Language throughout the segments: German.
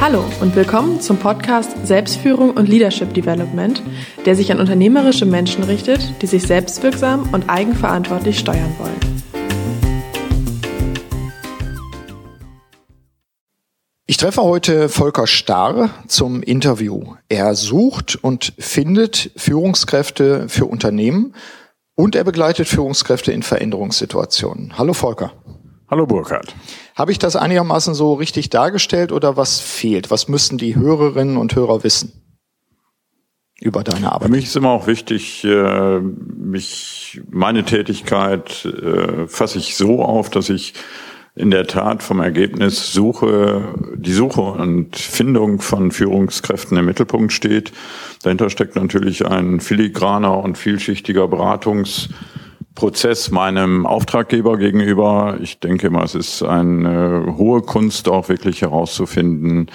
Hallo und willkommen zum Podcast Selbstführung und Leadership Development, der sich an unternehmerische Menschen richtet, die sich selbstwirksam und eigenverantwortlich steuern wollen. Ich treffe heute Volker Starr zum Interview. Er sucht und findet Führungskräfte für Unternehmen und er begleitet Führungskräfte in Veränderungssituationen. Hallo Volker. Hallo Burkhard. Habe ich das einigermaßen so richtig dargestellt oder was fehlt? Was müssten die Hörerinnen und Hörer wissen über deine Arbeit? Für mich ist immer auch wichtig, äh, mich, meine Tätigkeit äh, fasse ich so auf, dass ich in der Tat vom Ergebnis Suche, die Suche und Findung von Führungskräften im Mittelpunkt steht. Dahinter steckt natürlich ein filigraner und vielschichtiger Beratungs- Prozess meinem Auftraggeber gegenüber. Ich denke immer, es ist eine hohe Kunst, auch wirklich herauszufinden,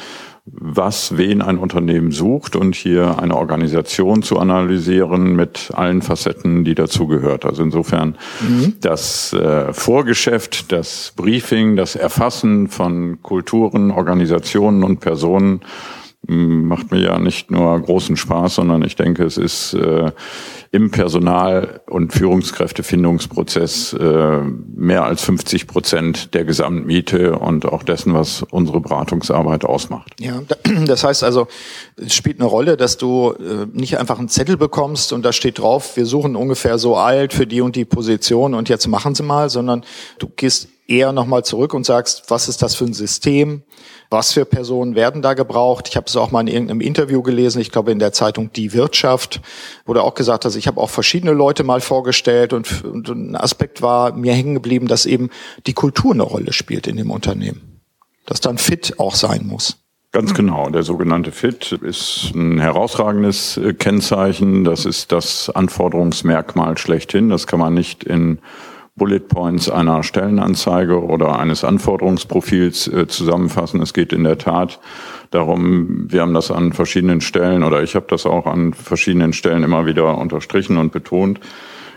was wen ein Unternehmen sucht und hier eine Organisation zu analysieren mit allen Facetten, die dazugehört. Also insofern mhm. das äh, Vorgeschäft, das Briefing, das Erfassen von Kulturen, Organisationen und Personen macht mir ja nicht nur großen Spaß, sondern ich denke, es ist äh, im Personal- und Führungskräftefindungsprozess äh, mehr als 50 Prozent der Gesamtmiete und auch dessen, was unsere Beratungsarbeit ausmacht. Ja, das heißt also, es spielt eine Rolle, dass du äh, nicht einfach einen Zettel bekommst und da steht drauf, wir suchen ungefähr so alt für die und die Position und jetzt machen sie mal, sondern du gehst eher nochmal zurück und sagst, was ist das für ein System? Was für Personen werden da gebraucht? Ich habe es auch mal in irgendeinem Interview gelesen, ich glaube in der Zeitung Die Wirtschaft, wurde auch gesagt, dass ich habe auch verschiedene Leute mal vorgestellt und, und ein Aspekt war mir hängen geblieben, dass eben die Kultur eine Rolle spielt in dem Unternehmen. Dass dann fit auch sein muss. Ganz genau. Der sogenannte Fit ist ein herausragendes äh, Kennzeichen. Das ist das Anforderungsmerkmal schlechthin. Das kann man nicht in Bullet Points einer Stellenanzeige oder eines Anforderungsprofils äh, zusammenfassen. Es geht in der Tat darum, wir haben das an verschiedenen Stellen oder ich habe das auch an verschiedenen Stellen immer wieder unterstrichen und betont.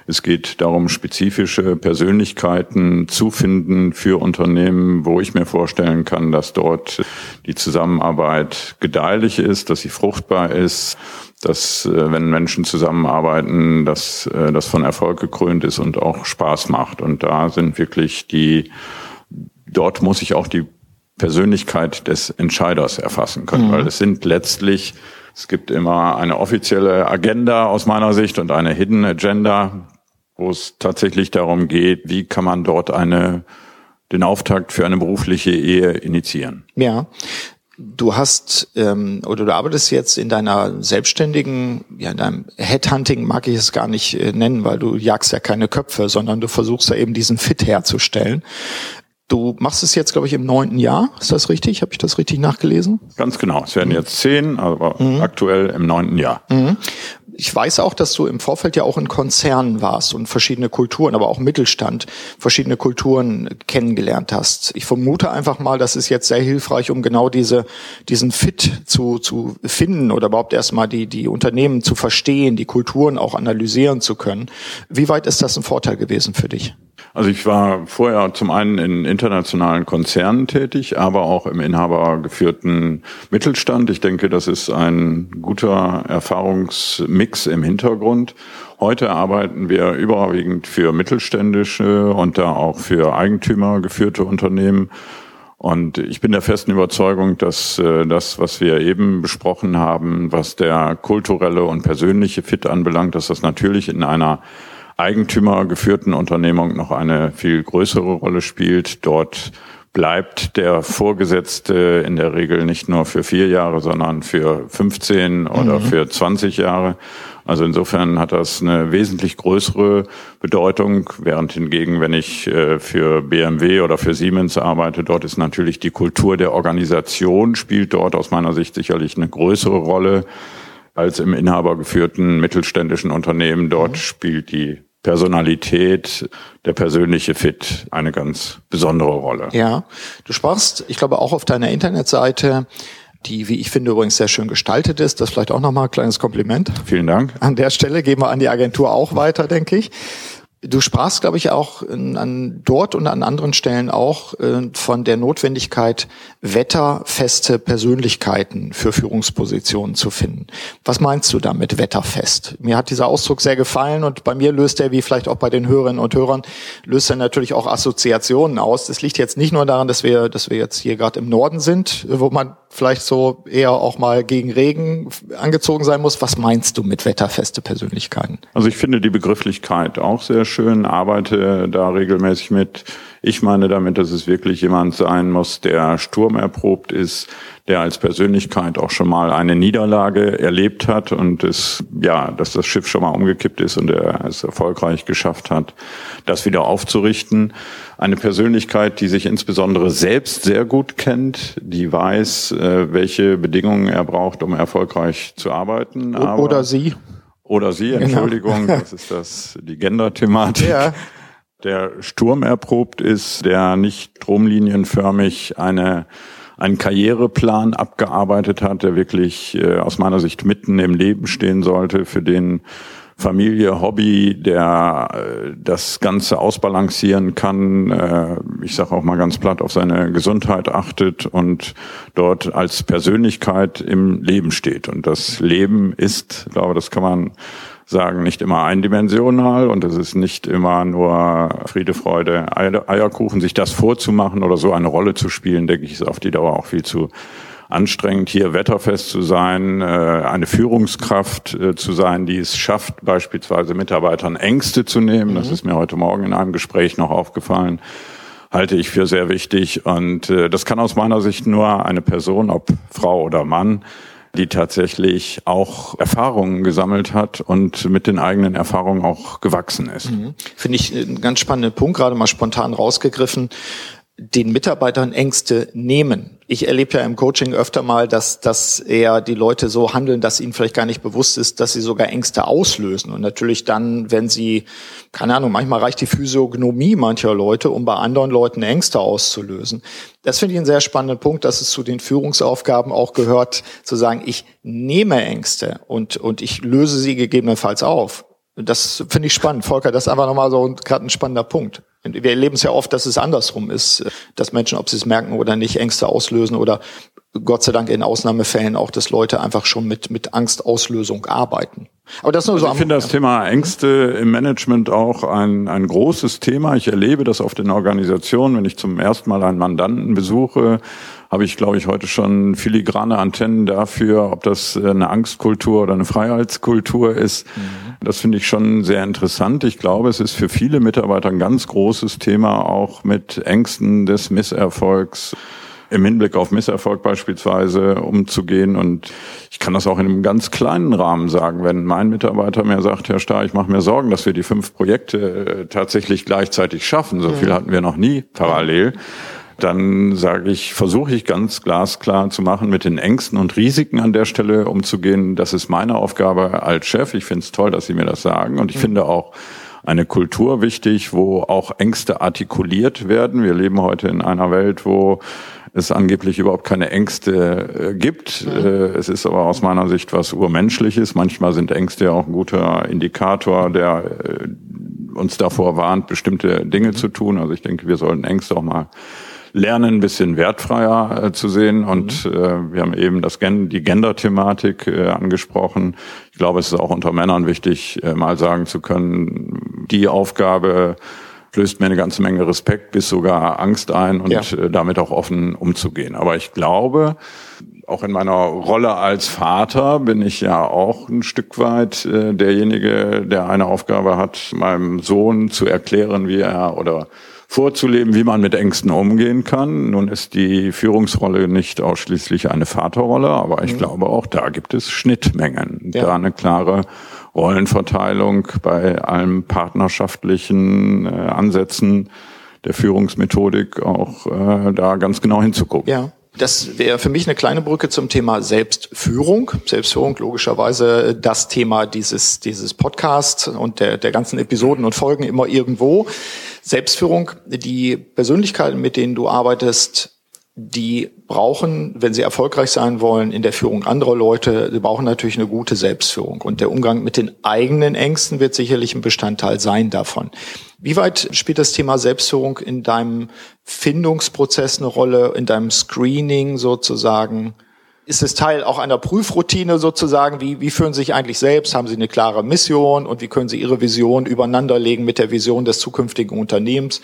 Es geht darum, spezifische Persönlichkeiten zu finden für Unternehmen, wo ich mir vorstellen kann, dass dort die Zusammenarbeit gedeihlich ist, dass sie fruchtbar ist dass äh, wenn Menschen zusammenarbeiten, dass äh, das von Erfolg gekrönt ist und auch Spaß macht. Und da sind wirklich die, dort muss ich auch die Persönlichkeit des Entscheiders erfassen können, mhm. weil es sind letztlich, es gibt immer eine offizielle Agenda aus meiner Sicht und eine Hidden Agenda, wo es tatsächlich darum geht, wie kann man dort eine den Auftakt für eine berufliche Ehe initiieren. Ja, Du hast ähm, oder du arbeitest jetzt in deiner selbstständigen, ja in deinem Headhunting mag ich es gar nicht äh, nennen, weil du jagst ja keine Köpfe, sondern du versuchst ja eben diesen Fit herzustellen. Du machst es jetzt, glaube ich, im neunten Jahr. Ist das richtig? Habe ich das richtig nachgelesen? Ganz genau. Es werden jetzt zehn, aber mhm. aktuell im neunten Jahr. Mhm. Ich weiß auch, dass du im Vorfeld ja auch in Konzernen warst und verschiedene Kulturen, aber auch Mittelstand, verschiedene Kulturen kennengelernt hast. Ich vermute einfach mal, das ist jetzt sehr hilfreich, um genau diese, diesen Fit zu, zu finden oder überhaupt erstmal die, die Unternehmen zu verstehen, die Kulturen auch analysieren zu können. Wie weit ist das ein Vorteil gewesen für dich? Also ich war vorher zum einen in internationalen Konzernen tätig, aber auch im inhabergeführten Mittelstand. Ich denke, das ist ein guter Erfahrungsmix im Hintergrund. Heute arbeiten wir überwiegend für mittelständische und da auch für Eigentümer geführte Unternehmen. Und ich bin der festen Überzeugung, dass äh, das, was wir eben besprochen haben, was der kulturelle und persönliche Fit anbelangt, dass das natürlich in einer eigentümergeführten Unternehmung noch eine viel größere Rolle spielt. Dort bleibt der Vorgesetzte in der Regel nicht nur für vier Jahre, sondern für 15 oder mhm. für 20 Jahre. Also insofern hat das eine wesentlich größere Bedeutung, während hingegen, wenn ich äh, für BMW oder für Siemens arbeite, dort ist natürlich die Kultur der Organisation spielt dort aus meiner Sicht sicherlich eine größere Rolle als im inhabergeführten mittelständischen Unternehmen. Dort mhm. spielt die Personalität, der persönliche Fit eine ganz besondere Rolle. Ja, du sprachst, ich glaube auch auf deiner Internetseite, die, wie ich finde, übrigens sehr schön gestaltet ist. Das vielleicht auch nochmal ein kleines Kompliment. Vielen Dank. An der Stelle gehen wir an die Agentur auch weiter, denke ich. Du sprachst, glaube ich, auch an dort und an anderen Stellen auch äh, von der Notwendigkeit, wetterfeste Persönlichkeiten für Führungspositionen zu finden. Was meinst du damit, wetterfest? Mir hat dieser Ausdruck sehr gefallen und bei mir löst er, wie vielleicht auch bei den Hörerinnen und Hörern, löst er natürlich auch Assoziationen aus. Das liegt jetzt nicht nur daran, dass wir, dass wir jetzt hier gerade im Norden sind, wo man vielleicht so eher auch mal gegen Regen angezogen sein muss. Was meinst du mit wetterfeste Persönlichkeiten? Also ich finde die Begrifflichkeit auch sehr schön, arbeite da regelmäßig mit. Ich meine damit, dass es wirklich jemand sein muss, der sturmerprobt ist, der als Persönlichkeit auch schon mal eine Niederlage erlebt hat und es, ja, dass das Schiff schon mal umgekippt ist und er es erfolgreich geschafft hat, das wieder aufzurichten. Eine Persönlichkeit, die sich insbesondere selbst sehr gut kennt, die weiß, äh, welche Bedingungen er braucht, um erfolgreich zu arbeiten. Aber oder sie. Oder sie, genau. Entschuldigung, genau. das ist das, die Gender-Thematik. Ja der Sturm erprobt ist, der nicht stromlinienförmig eine einen Karriereplan abgearbeitet hat, der wirklich äh, aus meiner Sicht mitten im Leben stehen sollte, für den Familie, Hobby, der äh, das Ganze ausbalancieren kann, äh, ich sage auch mal ganz platt, auf seine Gesundheit achtet und dort als Persönlichkeit im Leben steht. Und das Leben ist, glaube, das kann man sagen, nicht immer eindimensional und es ist nicht immer nur Friede, Freude, Eierkuchen, sich das vorzumachen oder so eine Rolle zu spielen, denke ich, ist auf die Dauer auch viel zu anstrengend, hier wetterfest zu sein, äh, eine Führungskraft äh, zu sein, die es schafft, beispielsweise Mitarbeitern Ängste zu nehmen. Das mhm. ist mir heute Morgen in einem Gespräch noch aufgefallen halte ich für sehr wichtig. Und äh, das kann aus meiner Sicht nur eine Person, ob Frau oder Mann, die tatsächlich auch Erfahrungen gesammelt hat und mit den eigenen Erfahrungen auch gewachsen ist. Mhm. Finde ich einen ganz spannenden Punkt, gerade mal spontan rausgegriffen den Mitarbeitern Ängste nehmen. Ich erlebe ja im Coaching öfter mal, dass, dass eher die Leute so handeln, dass ihnen vielleicht gar nicht bewusst ist, dass sie sogar Ängste auslösen. Und natürlich dann, wenn sie, keine Ahnung, manchmal reicht die Physiognomie mancher Leute, um bei anderen Leuten Ängste auszulösen. Das finde ich einen sehr spannenden Punkt, dass es zu den Führungsaufgaben auch gehört, zu sagen, ich nehme Ängste und, und ich löse sie gegebenenfalls auf. Das finde ich spannend. Volker, das ist einfach nochmal so gerade ein spannender Punkt. Wir erleben es ja oft, dass es andersrum ist, dass Menschen, ob sie es merken oder nicht, Ängste auslösen oder Gott sei Dank in Ausnahmefällen auch, dass Leute einfach schon mit, mit Angstauslösung arbeiten. Aber das nur also so. Ich finde das Thema Ängste im Management auch ein, ein großes Thema. Ich erlebe das oft in Organisationen, wenn ich zum ersten Mal einen Mandanten besuche, habe ich, glaube ich, heute schon filigrane Antennen dafür, ob das eine Angstkultur oder eine Freiheitskultur ist. Mhm. Das finde ich schon sehr interessant. Ich glaube, es ist für viele Mitarbeiter ein ganz großes Thema, auch mit Ängsten des Misserfolgs im Hinblick auf Misserfolg beispielsweise umzugehen. Und ich kann das auch in einem ganz kleinen Rahmen sagen. Wenn mein Mitarbeiter mir sagt, Herr Starr, ich mache mir Sorgen, dass wir die fünf Projekte äh, tatsächlich gleichzeitig schaffen, so viel hatten wir noch nie parallel, dann sage ich, versuche ich ganz glasklar zu machen, mit den Ängsten und Risiken an der Stelle umzugehen. Das ist meine Aufgabe als Chef. Ich finde es toll, dass Sie mir das sagen. Und ich mhm. finde auch eine Kultur wichtig, wo auch Ängste artikuliert werden. Wir leben heute in einer Welt, wo es angeblich überhaupt keine Ängste äh, gibt. Mhm. Äh, es ist aber aus meiner Sicht was Urmenschliches. Manchmal sind Ängste ja auch ein guter Indikator, der äh, uns davor warnt, bestimmte Dinge mhm. zu tun. Also ich denke, wir sollten Ängste auch mal lernen, ein bisschen wertfreier äh, zu sehen. Und mhm. äh, wir haben eben das Gen die Gender-Thematik äh, angesprochen. Ich glaube, es ist auch unter Männern wichtig, äh, mal sagen zu können, die Aufgabe löst mir eine ganze Menge Respekt bis sogar Angst ein und ja. äh, damit auch offen umzugehen. Aber ich glaube, auch in meiner Rolle als Vater bin ich ja auch ein Stück weit äh, derjenige, der eine Aufgabe hat, meinem Sohn zu erklären, wie er oder vorzuleben, wie man mit Ängsten umgehen kann. Nun ist die Führungsrolle nicht ausschließlich eine Vaterrolle, aber ich mhm. glaube auch da gibt es Schnittmengen. Ja. Da eine klare Rollenverteilung bei allen partnerschaftlichen äh, Ansätzen der Führungsmethodik auch äh, da ganz genau hinzugucken. Ja. Das wäre für mich eine kleine Brücke zum Thema Selbstführung. Selbstführung logischerweise das Thema dieses, dieses Podcasts und der, der ganzen Episoden und Folgen immer irgendwo. Selbstführung, die Persönlichkeiten, mit denen du arbeitest, die brauchen, wenn sie erfolgreich sein wollen in der Führung anderer Leute, sie brauchen natürlich eine gute Selbstführung. Und der Umgang mit den eigenen Ängsten wird sicherlich ein Bestandteil sein davon. Wie weit spielt das Thema Selbstführung in deinem Findungsprozess eine Rolle, in deinem Screening sozusagen? Ist es Teil auch einer Prüfroutine sozusagen? Wie, wie führen Sie sich eigentlich selbst? Haben Sie eine klare Mission und wie können Sie Ihre Vision übereinanderlegen mit der Vision des zukünftigen Unternehmens?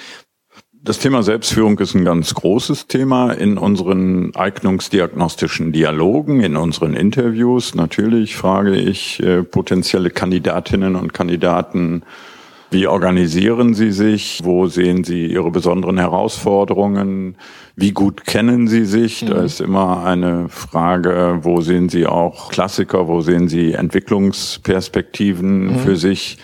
Das Thema Selbstführung ist ein ganz großes Thema in unseren eignungsdiagnostischen Dialogen, in unseren Interviews. Natürlich frage ich äh, potenzielle Kandidatinnen und Kandidaten, wie organisieren Sie sich? Wo sehen Sie Ihre besonderen Herausforderungen? Wie gut kennen Sie sich? Mhm. Da ist immer eine Frage, wo sehen Sie auch Klassiker? Wo sehen Sie Entwicklungsperspektiven mhm. für sich?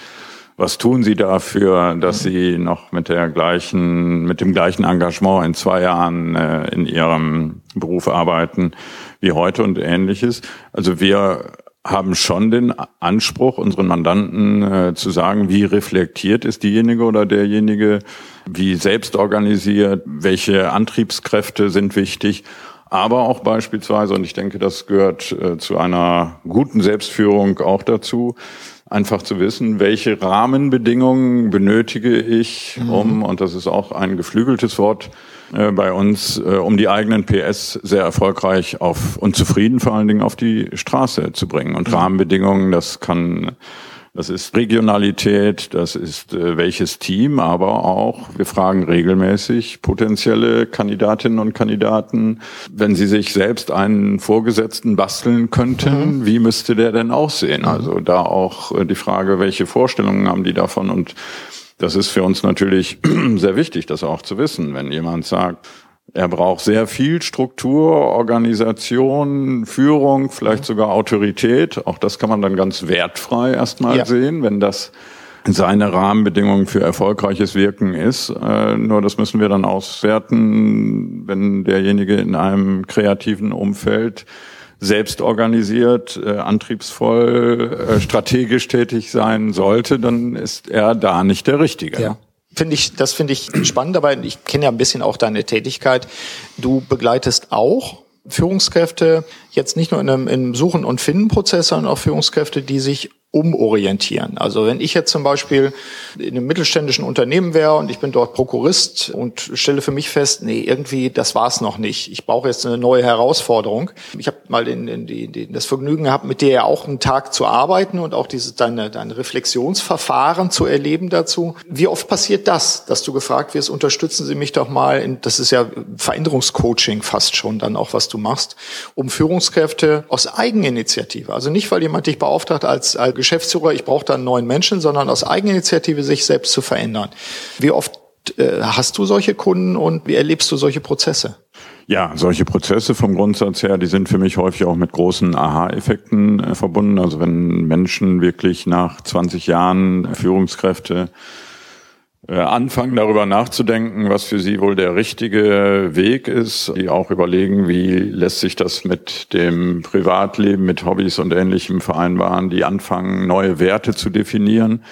Was tun Sie dafür, dass Sie noch mit der gleichen, mit dem gleichen Engagement in zwei Jahren äh, in Ihrem Beruf arbeiten wie heute und ähnliches? Also wir haben schon den Anspruch, unseren Mandanten äh, zu sagen, wie reflektiert ist diejenige oder derjenige, wie selbst organisiert, welche Antriebskräfte sind wichtig, aber auch beispielsweise, und ich denke, das gehört äh, zu einer guten Selbstführung auch dazu, einfach zu wissen, welche Rahmenbedingungen benötige ich, mhm. um, und das ist auch ein geflügeltes Wort äh, bei uns, äh, um die eigenen PS sehr erfolgreich auf und zufrieden vor allen Dingen auf die Straße zu bringen. Und mhm. Rahmenbedingungen, das kann das ist Regionalität, das ist äh, welches Team, aber auch, wir fragen regelmäßig potenzielle Kandidatinnen und Kandidaten, wenn sie sich selbst einen Vorgesetzten basteln könnten, mhm. wie müsste der denn aussehen? Also da auch äh, die Frage, welche Vorstellungen haben die davon und das ist für uns natürlich sehr wichtig, das auch zu wissen. Wenn jemand sagt, er braucht sehr viel Struktur, Organisation, Führung, vielleicht sogar Autorität. Auch das kann man dann ganz wertfrei erstmal ja. sehen, wenn das seine Rahmenbedingungen für erfolgreiches Wirken ist. Äh, nur das müssen wir dann auswerten, wenn derjenige in einem kreativen Umfeld selbst organisiert, äh, antriebsvoll, äh, strategisch tätig sein sollte, dann ist er da nicht der Richtige. Ja finde ich, das finde ich spannend, aber ich kenne ja ein bisschen auch deine Tätigkeit. Du begleitest auch Führungskräfte jetzt nicht nur in einem, in einem Suchen- und Finden-Prozess, sondern auch Führungskräfte, die sich umorientieren. Also wenn ich jetzt zum Beispiel in einem mittelständischen Unternehmen wäre und ich bin dort Prokurist und stelle für mich fest, nee, irgendwie, das war's noch nicht. Ich brauche jetzt eine neue Herausforderung. Ich habe mal den, den, den, das Vergnügen gehabt, mit dir ja auch einen Tag zu arbeiten und auch dieses deine, deine Reflexionsverfahren zu erleben dazu. Wie oft passiert das, dass du gefragt wirst, unterstützen Sie mich doch mal, in, das ist ja Veränderungscoaching fast schon dann auch, was du machst, um Führungskräfte aus Eigeninitiative, also nicht, weil jemand dich beauftragt als, als Geschäftsführer, ich brauche da einen neuen Menschen, sondern aus Eigeninitiative sich selbst zu verändern. Wie oft äh, hast du solche Kunden und wie erlebst du solche Prozesse? Ja, solche Prozesse vom Grundsatz her, die sind für mich häufig auch mit großen Aha-Effekten äh, verbunden. Also wenn Menschen wirklich nach 20 Jahren Führungskräfte anfangen darüber nachzudenken, was für sie wohl der richtige Weg ist, die auch überlegen, wie lässt sich das mit dem Privatleben, mit Hobbys und Ähnlichem vereinbaren, die anfangen, neue Werte zu definieren.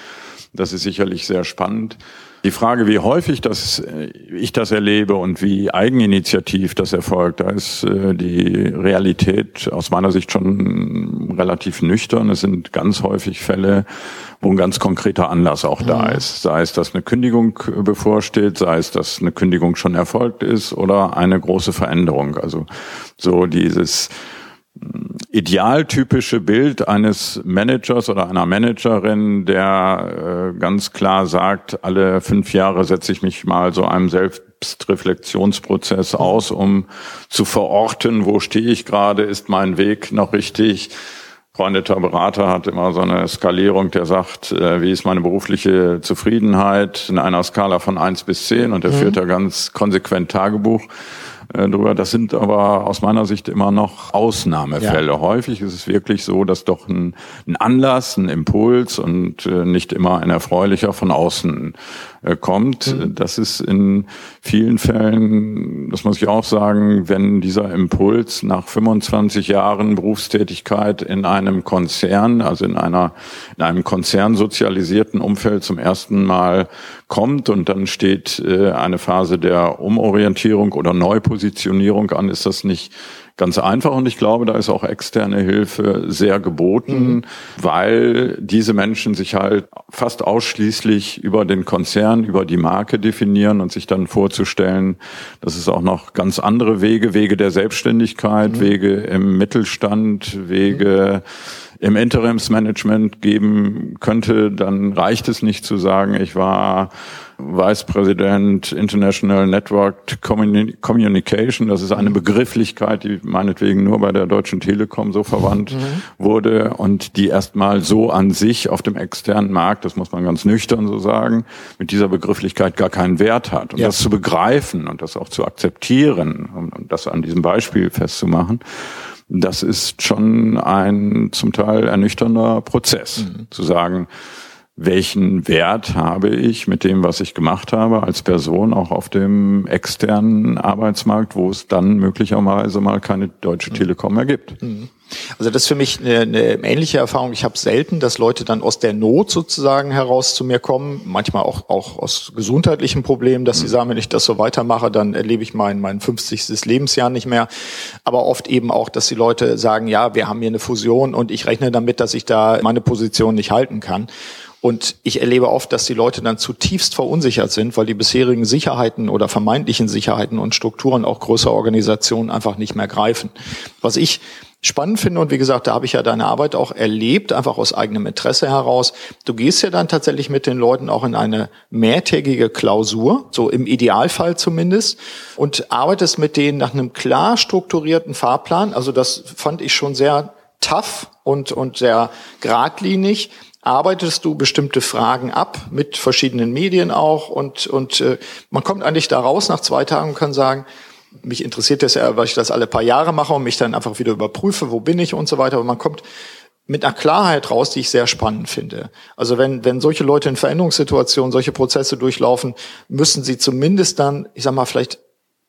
Das ist sicherlich sehr spannend. Die Frage, wie häufig das, äh, ich das erlebe und wie eigeninitiativ das erfolgt, da ist äh, die Realität aus meiner Sicht schon relativ nüchtern. Es sind ganz häufig Fälle, wo ein ganz konkreter Anlass auch da mhm. ist. Sei es, dass eine Kündigung bevorsteht, sei es, dass eine Kündigung schon erfolgt ist oder eine große Veränderung. Also so dieses idealtypische Bild eines Managers oder einer Managerin, der äh, ganz klar sagt, alle fünf Jahre setze ich mich mal so einem Selbstreflexionsprozess aus, um zu verorten, wo stehe ich gerade, ist mein Weg noch richtig. Freundeter Berater hat immer so eine Skalierung, der sagt, äh, wie ist meine berufliche Zufriedenheit in einer Skala von eins bis zehn und der mhm. führt da ganz konsequent Tagebuch äh, drüber. Das sind aber aus meiner Sicht immer noch Ausnahmefälle. Ja. Häufig ist es wirklich so, dass doch ein, ein Anlass, ein Impuls und äh, nicht immer ein erfreulicher von außen kommt. Mhm. Das ist in vielen Fällen, das muss ich auch sagen, wenn dieser Impuls nach 25 Jahren Berufstätigkeit in einem Konzern, also in einer, in einem konzernsozialisierten Umfeld zum ersten Mal kommt und dann steht äh, eine Phase der Umorientierung oder Neupositionierung an, ist das nicht ganz einfach und ich glaube, da ist auch externe Hilfe sehr geboten, mhm. weil diese Menschen sich halt fast ausschließlich über den Konzern, über die Marke definieren und sich dann vorzustellen, dass es auch noch ganz andere Wege, Wege der Selbstständigkeit, mhm. Wege im Mittelstand, Wege mhm im Interimsmanagement geben könnte, dann reicht es nicht zu sagen, ich war Vice President International Network Communication. Das ist eine Begrifflichkeit, die meinetwegen nur bei der Deutschen Telekom so verwandt mhm. wurde und die erstmal so an sich auf dem externen Markt, das muss man ganz nüchtern so sagen, mit dieser Begrifflichkeit gar keinen Wert hat. Und ja. das zu begreifen und das auch zu akzeptieren, um, um das an diesem Beispiel festzumachen, das ist schon ein zum Teil ernüchternder Prozess, mhm. zu sagen, welchen Wert habe ich mit dem, was ich gemacht habe, als Person auch auf dem externen Arbeitsmarkt, wo es dann möglicherweise mal keine Deutsche Telekom mehr gibt. Mhm. Also das ist für mich eine, eine ähnliche Erfahrung. Ich habe selten, dass Leute dann aus der Not sozusagen heraus zu mir kommen, manchmal auch, auch aus gesundheitlichen Problemen, dass sie mhm. sagen, wenn ich das so weitermache, dann erlebe ich mein, mein 50. Lebensjahr nicht mehr. Aber oft eben auch, dass die Leute sagen, ja, wir haben hier eine Fusion und ich rechne damit, dass ich da meine Position nicht halten kann. Und ich erlebe oft, dass die Leute dann zutiefst verunsichert sind, weil die bisherigen Sicherheiten oder vermeintlichen Sicherheiten und Strukturen auch größer Organisationen einfach nicht mehr greifen. Was ich spannend finde und wie gesagt, da habe ich ja deine Arbeit auch erlebt, einfach aus eigenem Interesse heraus. Du gehst ja dann tatsächlich mit den Leuten auch in eine mehrtägige Klausur, so im Idealfall zumindest, und arbeitest mit denen nach einem klar strukturierten Fahrplan. Also das fand ich schon sehr tough und, und sehr geradlinig arbeitest du bestimmte Fragen ab mit verschiedenen Medien auch und und äh, man kommt eigentlich da raus nach zwei Tagen und kann sagen, mich interessiert das ja, weil ich das alle paar Jahre mache und mich dann einfach wieder überprüfe, wo bin ich und so weiter. Aber man kommt mit einer Klarheit raus, die ich sehr spannend finde. Also wenn, wenn solche Leute in Veränderungssituationen solche Prozesse durchlaufen, müssen sie zumindest dann, ich sag mal, vielleicht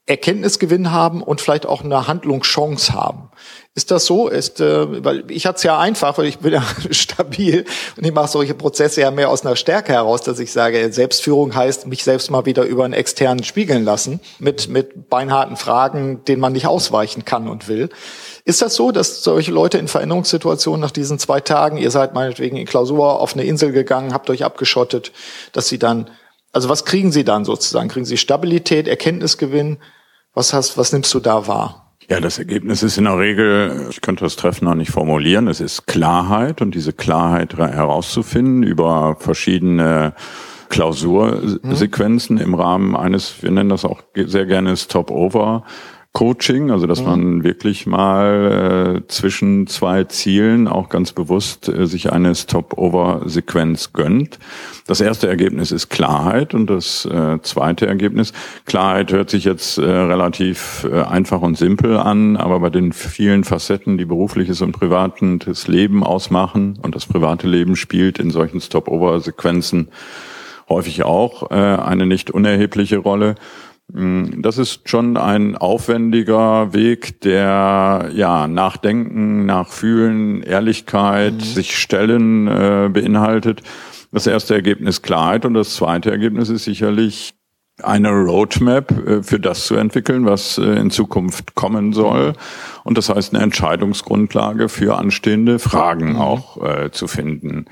Erkenntnisgewinn haben und vielleicht auch eine Handlungschance haben. Ist das so? Ist, äh, weil ich hatte es ja einfach, weil ich bin ja stabil und ich mache solche Prozesse ja mehr aus einer Stärke heraus, dass ich sage, Selbstführung heißt, mich selbst mal wieder über einen externen spiegeln lassen mit, mit beinharten Fragen, denen man nicht ausweichen kann und will. Ist das so, dass solche Leute in Veränderungssituationen nach diesen zwei Tagen, ihr seid meinetwegen in Klausur auf eine Insel gegangen, habt euch abgeschottet, dass sie dann, also was kriegen sie dann sozusagen? Kriegen sie Stabilität, Erkenntnisgewinn? Was hast, was nimmst du da wahr? Ja, das Ergebnis ist in der Regel, ich könnte das Treffen noch nicht formulieren, es ist Klarheit und diese Klarheit herauszufinden über verschiedene Klausursequenzen mhm. im Rahmen eines, wir nennen das auch sehr gerne Stop-Over Coaching, also dass mhm. man wirklich mal äh, zwischen zwei Zielen auch ganz bewusst äh, sich eine Stop-Over-Sequenz gönnt. Das erste Ergebnis ist Klarheit und das äh, zweite Ergebnis, Klarheit hört sich jetzt äh, relativ äh, einfach und simpel an, aber bei den vielen Facetten, die berufliches und privates Leben ausmachen und das private Leben spielt in solchen Stop-Over-Sequenzen häufig auch äh, eine nicht unerhebliche Rolle. Mm, das ist schon ein aufwendiger Weg, der ja Nachdenken, Nachfühlen, Ehrlichkeit, mhm. sich stellen äh, beinhaltet. Das erste Ergebnis Klarheit und das zweite Ergebnis ist sicherlich eine Roadmap äh, für das zu entwickeln, was äh, in Zukunft kommen soll. Und das heißt, eine Entscheidungsgrundlage für anstehende Fragen mhm. auch äh, zu finden.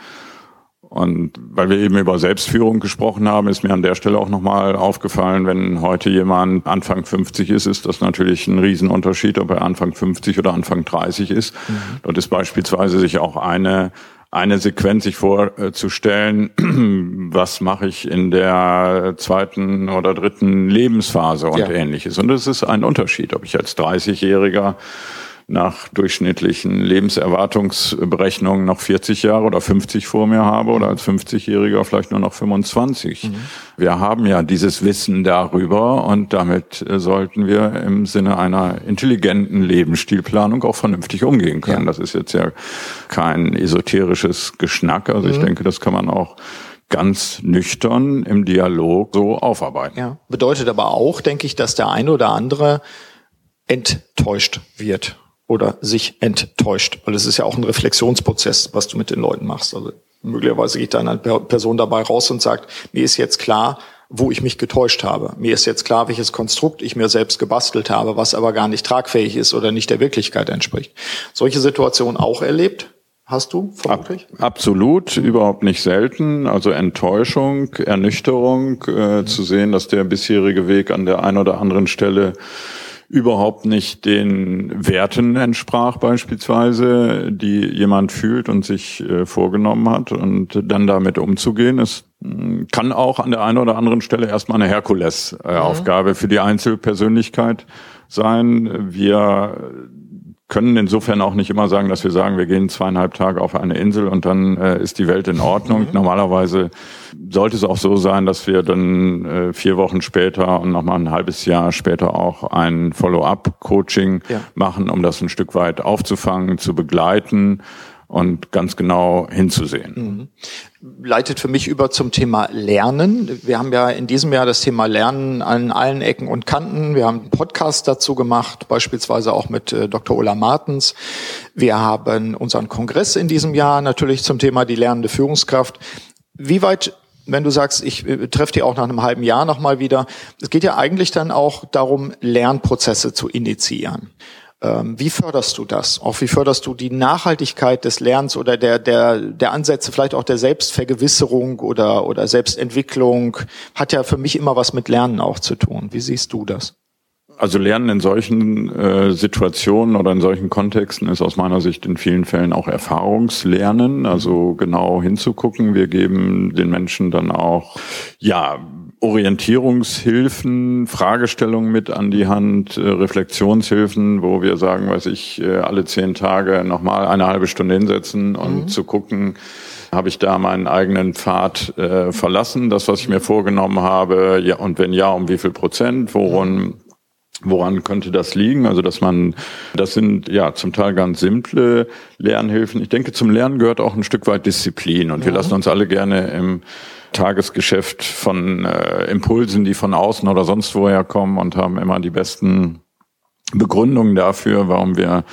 Und weil wir eben über Selbstführung gesprochen haben, ist mir an der Stelle auch nochmal aufgefallen, wenn heute jemand Anfang 50 ist, ist das natürlich ein Riesenunterschied, ob er Anfang 50 oder Anfang 30 ist. Mhm. Dort ist beispielsweise sich auch eine eine Sequenz sich vorzustellen, was mache ich in der zweiten oder dritten Lebensphase und ja. ähnliches. Und es ist ein Unterschied, ob ich als 30-Jähriger nach durchschnittlichen Lebenserwartungsberechnungen noch 40 Jahre oder 50 vor mir habe oder als 50-Jähriger vielleicht nur noch 25. Mhm. Wir haben ja dieses Wissen darüber und damit äh, sollten wir im Sinne einer intelligenten Lebensstilplanung auch vernünftig umgehen können. Ja. Das ist jetzt ja kein esoterisches Geschnack. Also mhm. ich denke, das kann man auch ganz nüchtern im Dialog so aufarbeiten. Ja. Bedeutet aber auch, denke ich, dass der eine oder andere enttäuscht wird oder sich enttäuscht. Weil es ist ja auch ein Reflexionsprozess, was du mit den Leuten machst. Also möglicherweise geht dann eine Person dabei raus und sagt, mir ist jetzt klar, wo ich mich getäuscht habe. Mir ist jetzt klar, welches Konstrukt ich mir selbst gebastelt habe, was aber gar nicht tragfähig ist oder nicht der Wirklichkeit entspricht. Solche Situationen auch erlebt? Hast du vermutlich? Ab, absolut, überhaupt nicht selten. Also Enttäuschung, Ernüchterung, äh, mhm. zu sehen, dass der bisherige Weg an der einen oder anderen Stelle überhaupt nicht den Werten entsprach beispielsweise, die jemand fühlt und sich äh, vorgenommen hat und dann damit umzugehen, ist hm, kann auch an der einen oder anderen Stelle erstmal eine Herkulesaufgabe mhm. für die Einzelpersönlichkeit sein. Wir können insofern auch nicht immer sagen, dass wir sagen, wir gehen zweieinhalb Tage auf eine Insel und dann äh, ist die Welt in Ordnung. Mhm. Normalerweise sollte es auch so sein, dass wir dann äh, vier Wochen später und nochmal ein halbes Jahr später auch ein Follow-up-Coaching ja. machen, um das ein Stück weit aufzufangen, zu begleiten und ganz genau hinzusehen. Mhm. Leitet für mich über zum Thema Lernen. Wir haben ja in diesem Jahr das Thema Lernen an allen Ecken und Kanten. Wir haben einen Podcast dazu gemacht, beispielsweise auch mit äh, Dr. Ola Martens. Wir haben unseren Kongress in diesem Jahr natürlich zum Thema die lernende Führungskraft. Wie weit wenn du sagst, ich äh, treffe dich auch nach einem halben Jahr nochmal wieder, es geht ja eigentlich dann auch darum, Lernprozesse zu initiieren. Ähm, wie förderst du das? Auch wie förderst du die Nachhaltigkeit des Lernens oder der, der, der Ansätze, vielleicht auch der Selbstvergewisserung oder, oder Selbstentwicklung? Hat ja für mich immer was mit Lernen auch zu tun. Wie siehst du das? Also Lernen in solchen äh, Situationen oder in solchen Kontexten ist aus meiner Sicht in vielen Fällen auch Erfahrungslernen, also genau hinzugucken. Wir geben den Menschen dann auch, ja, Orientierungshilfen, Fragestellungen mit an die Hand, äh, Reflexionshilfen, wo wir sagen, weiß ich, äh, alle zehn Tage nochmal eine halbe Stunde hinsetzen und mhm. zu gucken, habe ich da meinen eigenen Pfad äh, verlassen, das, was ich mir vorgenommen habe, ja, und wenn ja, um wie viel Prozent, woran, Woran könnte das liegen? Also, dass man, das sind ja zum Teil ganz simple Lernhilfen. Ich denke, zum Lernen gehört auch ein Stück weit Disziplin und ja. wir lassen uns alle gerne im Tagesgeschäft von äh, Impulsen, die von außen oder sonst woher kommen und haben immer die besten Begründungen dafür, warum wir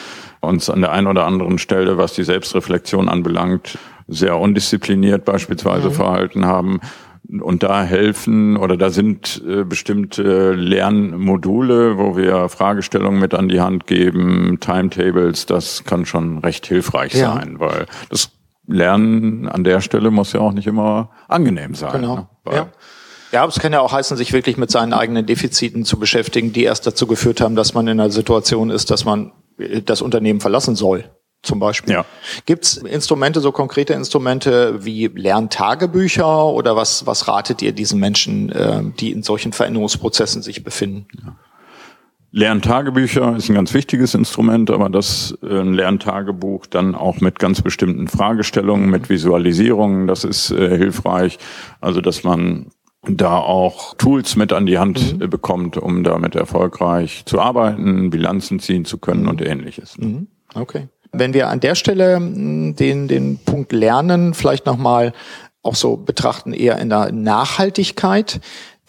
uns an der einen oder anderen Stelle, was die Selbstreflexion anbelangt, sehr undiszipliniert beispielsweise mhm. verhalten haben. Und da helfen oder da sind äh, bestimmte Lernmodule, wo wir Fragestellungen mit an die Hand geben, Timetables, das kann schon recht hilfreich ja. sein, weil das Lernen an der Stelle muss ja auch nicht immer angenehm sein. Genau. Ne? Ja. Ja, es kann ja auch heißen, sich wirklich mit seinen eigenen Defiziten zu beschäftigen, die erst dazu geführt haben, dass man in einer Situation ist, dass man das Unternehmen verlassen soll, zum Beispiel. Ja. Gibt es Instrumente, so konkrete Instrumente wie Lerntagebücher oder was, was ratet ihr diesen Menschen, äh, die in solchen Veränderungsprozessen sich befinden? Ja. Lerntagebücher ist ein ganz wichtiges Instrument, aber das äh, ein Lerntagebuch dann auch mit ganz bestimmten Fragestellungen, mit Visualisierungen, das ist äh, hilfreich. Also dass man da auch Tools mit an die Hand mhm. Äh, bekommt, um damit erfolgreich zu arbeiten, Bilanzen ziehen zu können mhm. und ähnliches. Mhm. Okay. Wenn wir an der Stelle den, den Punkt Lernen vielleicht nochmal auch so betrachten, eher in der Nachhaltigkeit.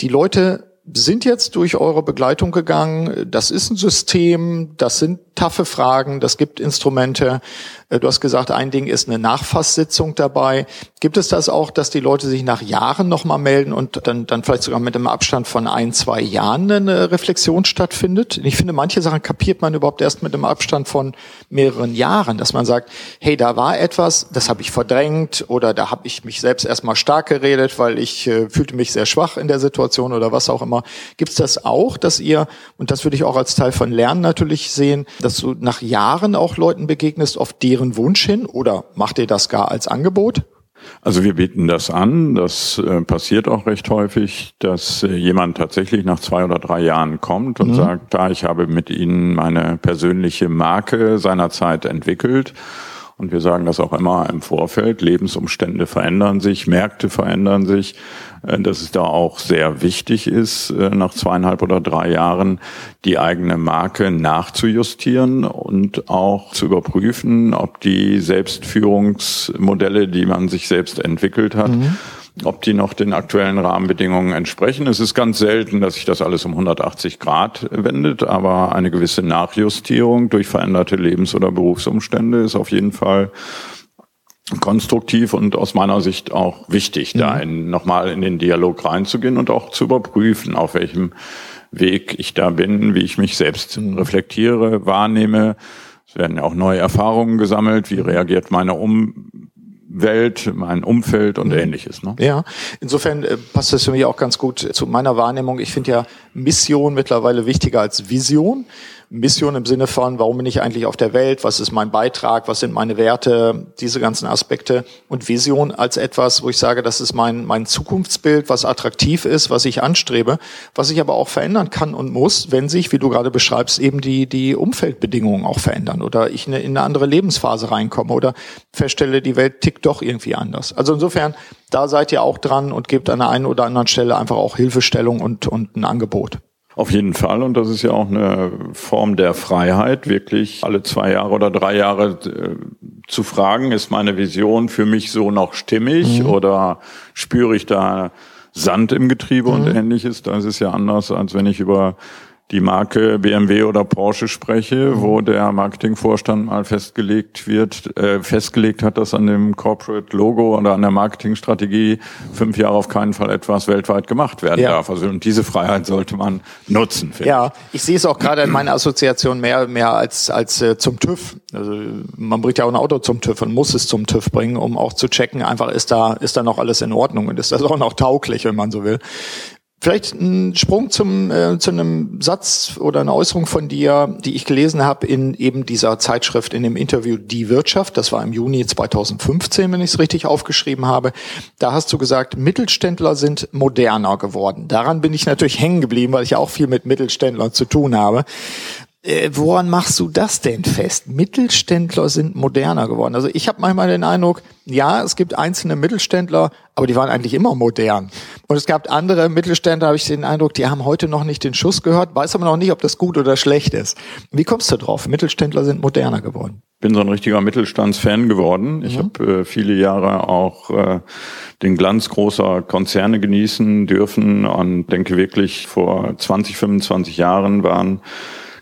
Die Leute sind jetzt durch eure Begleitung gegangen. Das ist ein System, das sind taffe Fragen, das gibt Instrumente. Äh, du hast gesagt, ein Ding ist eine Nachfasssitzung dabei. Gibt es das auch, dass die Leute sich nach Jahren nochmal melden und dann, dann vielleicht sogar mit einem Abstand von ein, zwei Jahren eine Reflexion stattfindet? Ich finde, manche Sachen kapiert man überhaupt erst mit einem Abstand von mehreren Jahren, dass man sagt, hey, da war etwas, das habe ich verdrängt oder da habe ich mich selbst erstmal stark geredet, weil ich äh, fühlte mich sehr schwach in der Situation oder was auch immer. Gibt es das auch, dass ihr, und das würde ich auch als Teil von Lernen natürlich sehen, dass du nach Jahren auch Leuten begegnest, auf deren Wunsch hin oder macht ihr das gar als Angebot? Also wir bieten das an. Das äh, passiert auch recht häufig, dass äh, jemand tatsächlich nach zwei oder drei Jahren kommt und mhm. sagt, da ich habe mit Ihnen meine persönliche Marke seinerzeit entwickelt und wir sagen das auch immer im Vorfeld. Lebensumstände verändern sich, Märkte verändern sich. Äh, dass es da auch sehr wichtig ist, äh, nach zweieinhalb oder drei Jahren die eigene Marke nachzujustieren und auch zu überprüfen, ob die Selbstführungsmodelle, die man sich selbst entwickelt hat, mhm ob die noch den aktuellen Rahmenbedingungen entsprechen. Es ist ganz selten, dass sich das alles um 180 Grad wendet, aber eine gewisse Nachjustierung durch veränderte Lebens- oder Berufsumstände ist auf jeden Fall konstruktiv und aus meiner Sicht auch wichtig, mhm. da in, nochmal in den Dialog reinzugehen und auch zu überprüfen, auf welchem Weg ich da bin, wie ich mich selbst mhm. reflektiere, wahrnehme. Es werden ja auch neue Erfahrungen gesammelt. Wie reagiert meine Umwelt, mein Umfeld und mhm. ähnliches. Ne? Ja, insofern äh, passt das für mich auch ganz gut zu meiner Wahrnehmung. Ich finde ja Mission mittlerweile wichtiger als Vision. Mission im Sinne von, warum bin ich eigentlich auf der Welt, was ist mein Beitrag, was sind meine Werte, diese ganzen Aspekte und Vision als etwas, wo ich sage, das ist mein, mein Zukunftsbild, was attraktiv ist, was ich anstrebe, was ich aber auch verändern kann und muss, wenn sich, wie du gerade beschreibst, eben die, die Umfeldbedingungen auch verändern oder ich in eine andere Lebensphase reinkomme oder feststelle, die Welt tickt doch irgendwie anders. Also insofern, da seid ihr auch dran und gebt an der einen oder anderen Stelle einfach auch Hilfestellung und, und ein Angebot. Auf jeden Fall. Und das ist ja auch eine Form der Freiheit, wirklich alle zwei Jahre oder drei Jahre äh, zu fragen, ist meine Vision für mich so noch stimmig mhm. oder spüre ich da Sand im Getriebe mhm. und ähnliches? Das ist ja anders, als wenn ich über die Marke BMW oder Porsche spreche, wo der Marketingvorstand mal festgelegt wird, äh, festgelegt hat, dass an dem Corporate Logo oder an der Marketingstrategie fünf Jahre auf keinen Fall etwas weltweit gemacht werden ja. darf. Also und diese Freiheit sollte man nutzen. Ja, ich. ich sehe es auch gerade in meiner Assoziation mehr mehr als als äh, zum TÜV. Also man bringt ja auch ein Auto zum TÜV und muss es zum TÜV bringen, um auch zu checken, einfach ist da ist da noch alles in Ordnung und ist das auch noch tauglich, wenn man so will. Vielleicht ein Sprung zum, äh, zu einem Satz oder einer Äußerung von dir, die ich gelesen habe in eben dieser Zeitschrift, in dem Interview Die Wirtschaft. Das war im Juni 2015, wenn ich es richtig aufgeschrieben habe. Da hast du gesagt, Mittelständler sind moderner geworden. Daran bin ich natürlich hängen geblieben, weil ich ja auch viel mit Mittelständlern zu tun habe. Äh, woran machst du das denn fest? Mittelständler sind moderner geworden. Also ich habe manchmal den Eindruck, ja, es gibt einzelne Mittelständler, aber die waren eigentlich immer modern. Und es gab andere Mittelständler, habe ich den Eindruck, die haben heute noch nicht den Schuss gehört, weiß aber noch nicht, ob das gut oder schlecht ist. Wie kommst du drauf? Mittelständler sind moderner geworden. Bin so ein richtiger Mittelstandsfan geworden. Ich mhm. habe äh, viele Jahre auch äh, den Glanz großer Konzerne genießen dürfen und denke wirklich, vor 20, 25 Jahren waren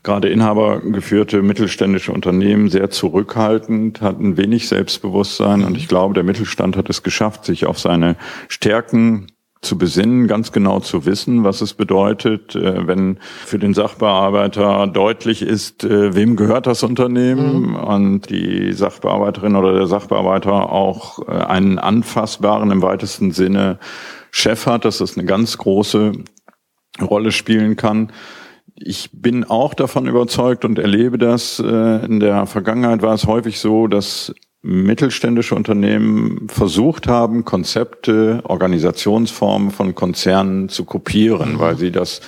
gerade inhabergeführte mittelständische Unternehmen sehr zurückhaltend, hatten wenig Selbstbewusstsein und ich glaube, der Mittelstand hat es geschafft, sich auf seine Stärken zu besinnen, ganz genau zu wissen, was es bedeutet, äh, wenn für den Sachbearbeiter deutlich ist, äh, wem gehört das Unternehmen mhm. und die Sachbearbeiterin oder der Sachbearbeiter auch äh, einen anfassbaren, im weitesten Sinne Chef hat, dass das eine ganz große Rolle spielen kann. Ich bin auch davon überzeugt und erlebe das. Äh, in der Vergangenheit war es häufig so, dass mittelständische Unternehmen versucht haben, Konzepte, Organisationsformen von Konzernen zu kopieren, mhm. weil sie das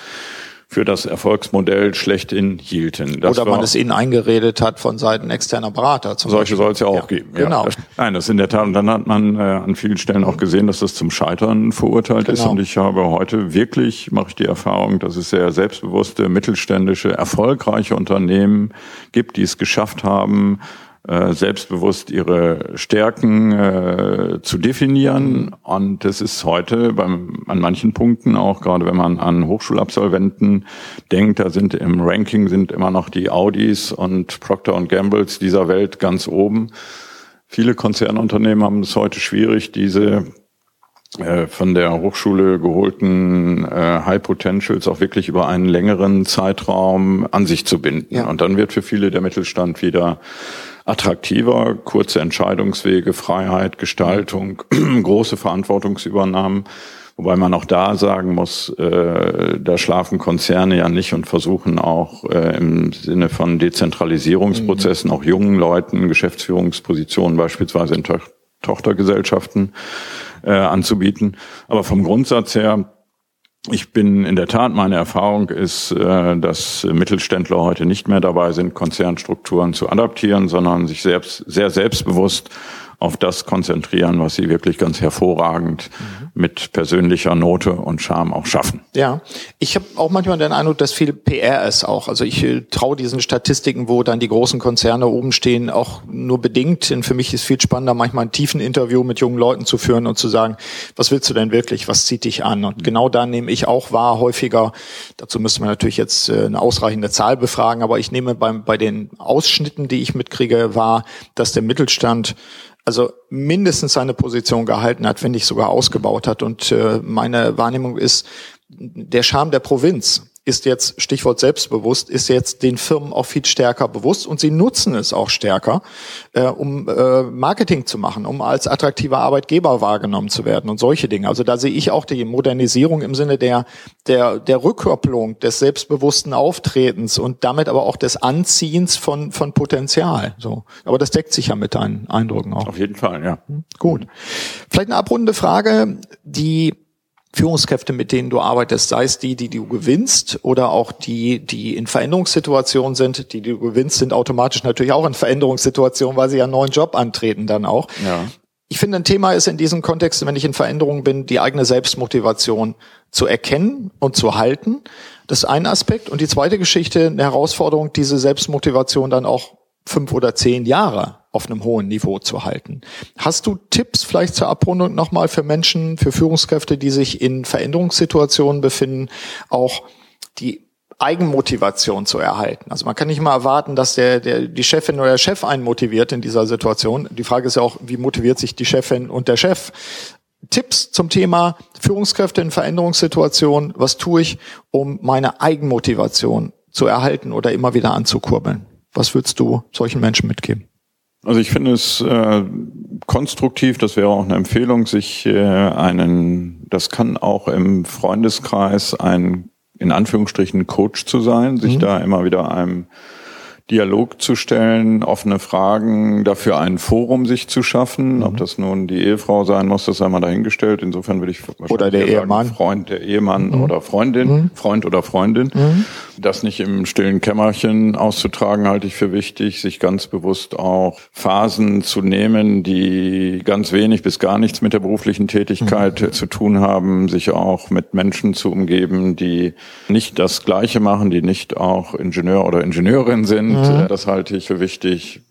für das Erfolgsmodell schlechthin hielten. Das Oder man es ihnen eingeredet hat von Seiten externer Berater. Zum solche soll es ja auch ja, geben. Genau. Ja, das, nein, das in der Tat. Und dann hat man äh, an vielen Stellen auch gesehen, dass das zum Scheitern verurteilt genau. ist. Und ich habe heute wirklich, mache ich die Erfahrung, dass es sehr selbstbewusste, mittelständische, erfolgreiche Unternehmen gibt, die es geschafft haben, selbstbewusst ihre Stärken äh, zu definieren. Und das ist heute beim, an manchen Punkten auch, gerade wenn man an Hochschulabsolventen denkt, da sind im Ranking sind immer noch die Audis und Procter Gambles dieser Welt ganz oben. Viele Konzernunternehmen haben es heute schwierig, diese äh, von der Hochschule geholten äh, High Potentials auch wirklich über einen längeren Zeitraum an sich zu binden. Ja. Und dann wird für viele der Mittelstand wieder attraktiver, kurze Entscheidungswege, Freiheit, Gestaltung, große Verantwortungsübernahmen. Wobei man auch da sagen muss, äh, da schlafen Konzerne ja nicht und versuchen auch äh, im Sinne von Dezentralisierungsprozessen mhm. auch jungen Leuten Geschäftsführungspositionen beispielsweise in to Tochtergesellschaften äh, anzubieten. Aber vom Grundsatz her ich bin in der Tat, meine Erfahrung ist, äh, dass Mittelständler heute nicht mehr dabei sind, Konzernstrukturen zu adaptieren, sondern sich selbst, sehr selbstbewusst auf das konzentrieren, was sie wirklich ganz hervorragend mhm. mit persönlicher Note und Charme auch schaffen. Ja, ich habe auch manchmal den Eindruck, dass viel PR ist auch. Also ich äh, traue diesen Statistiken, wo dann die großen Konzerne oben stehen, auch nur bedingt. Denn für mich ist viel spannender, manchmal ein tiefen Interview mit jungen Leuten zu führen und zu sagen, was willst du denn wirklich, was zieht dich an? Und genau da nehme ich auch wahr, häufiger, dazu müsste man natürlich jetzt äh, eine ausreichende Zahl befragen, aber ich nehme beim, bei den Ausschnitten, die ich mitkriege, wahr, dass der Mittelstand also mindestens seine Position gehalten hat, wenn nicht sogar ausgebaut hat. Und äh, meine Wahrnehmung ist, der Charme der Provinz ist jetzt, Stichwort selbstbewusst, ist jetzt den Firmen auch viel stärker bewusst und sie nutzen es auch stärker, äh, um äh, Marketing zu machen, um als attraktiver Arbeitgeber wahrgenommen zu werden und solche Dinge. Also da sehe ich auch die Modernisierung im Sinne der, der, der Rückkopplung des selbstbewussten Auftretens und damit aber auch des Anziehens von, von Potenzial. So. Aber das deckt sich ja mit deinen Eindrücken auch. Auf jeden Fall, ja. Gut. Vielleicht eine abrundende Frage, die Führungskräfte, mit denen du arbeitest, sei es die, die du gewinnst oder auch die, die in Veränderungssituationen sind, die, die du gewinnst, sind automatisch natürlich auch in Veränderungssituationen, weil sie ja einen neuen Job antreten dann auch. Ja. Ich finde, ein Thema ist in diesem Kontext, wenn ich in Veränderungen bin, die eigene Selbstmotivation zu erkennen und zu halten. Das ist ein Aspekt. Und die zweite Geschichte, eine Herausforderung, diese Selbstmotivation dann auch fünf oder zehn Jahre auf einem hohen Niveau zu halten. Hast du Tipps vielleicht zur Abrundung nochmal für Menschen, für Führungskräfte, die sich in Veränderungssituationen befinden, auch die Eigenmotivation zu erhalten. Also man kann nicht mal erwarten, dass der, der, die Chefin oder der Chef einen motiviert in dieser Situation. Die Frage ist ja auch, wie motiviert sich die Chefin und der Chef? Tipps zum Thema Führungskräfte in Veränderungssituationen. Was tue ich, um meine Eigenmotivation zu erhalten oder immer wieder anzukurbeln? Was würdest du solchen Menschen mitgeben? Also ich finde es äh, konstruktiv, das wäre auch eine Empfehlung, sich äh, einen, das kann auch im Freundeskreis ein in Anführungsstrichen Coach zu sein, sich mhm. da immer wieder einem Dialog zu stellen, offene Fragen, dafür ein Forum sich zu schaffen. Mhm. Ob das nun die Ehefrau sein muss, das sei mal dahingestellt. Insofern würde ich oder der Ehemann, Freund, der Ehemann mhm. oder Freundin, mhm. Freund oder Freundin. Mhm. Das nicht im stillen Kämmerchen auszutragen, halte ich für wichtig, sich ganz bewusst auch Phasen zu nehmen, die ganz wenig bis gar nichts mit der beruflichen Tätigkeit mhm. zu tun haben, sich auch mit Menschen zu umgeben, die nicht das Gleiche machen, die nicht auch Ingenieur oder Ingenieurin sind, Mhm. Das halte ich für wichtig.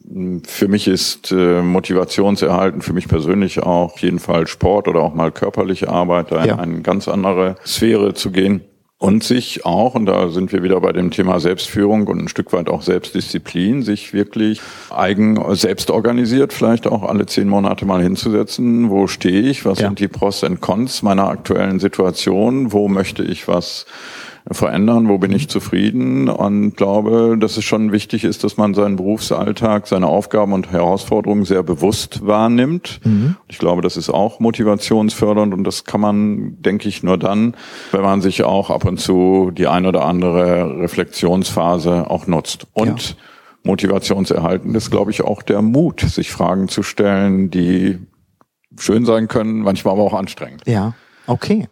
Für mich ist äh, Motivationserhalten, für mich persönlich auch auf jeden Fall Sport oder auch mal körperliche Arbeit, da in ja. eine ganz andere Sphäre zu gehen. Und sich auch, und da sind wir wieder bei dem Thema Selbstführung und ein Stück weit auch Selbstdisziplin, sich wirklich eigen, selbst organisiert, vielleicht auch alle zehn Monate mal hinzusetzen. Wo stehe ich? Was ja. sind die Pros und Cons meiner aktuellen Situation? Wo möchte ich was verändern, wo bin ich zufrieden und glaube, dass es schon wichtig ist, dass man seinen Berufsalltag, seine Aufgaben und Herausforderungen sehr bewusst wahrnimmt. Mhm. Ich glaube, das ist auch motivationsfördernd und das kann man, denke ich, nur dann, wenn man sich auch ab und zu die ein oder andere Reflexionsphase auch nutzt. Und ja. motivationserhaltend ist, glaube ich, auch der Mut, sich Fragen zu stellen, die schön sein können, manchmal aber auch anstrengend. Ja. Okay.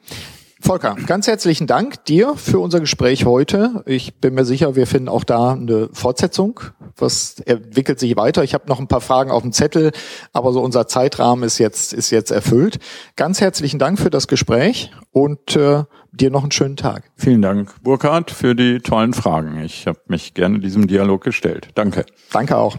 Volker, ganz herzlichen Dank dir für unser Gespräch heute. Ich bin mir sicher, wir finden auch da eine Fortsetzung. Was entwickelt sich weiter? Ich habe noch ein paar Fragen auf dem Zettel, aber so unser Zeitrahmen ist jetzt ist jetzt erfüllt. Ganz herzlichen Dank für das Gespräch und äh, dir noch einen schönen Tag. Vielen Dank, Burkhard, für die tollen Fragen. Ich habe mich gerne diesem Dialog gestellt. Danke. Danke auch.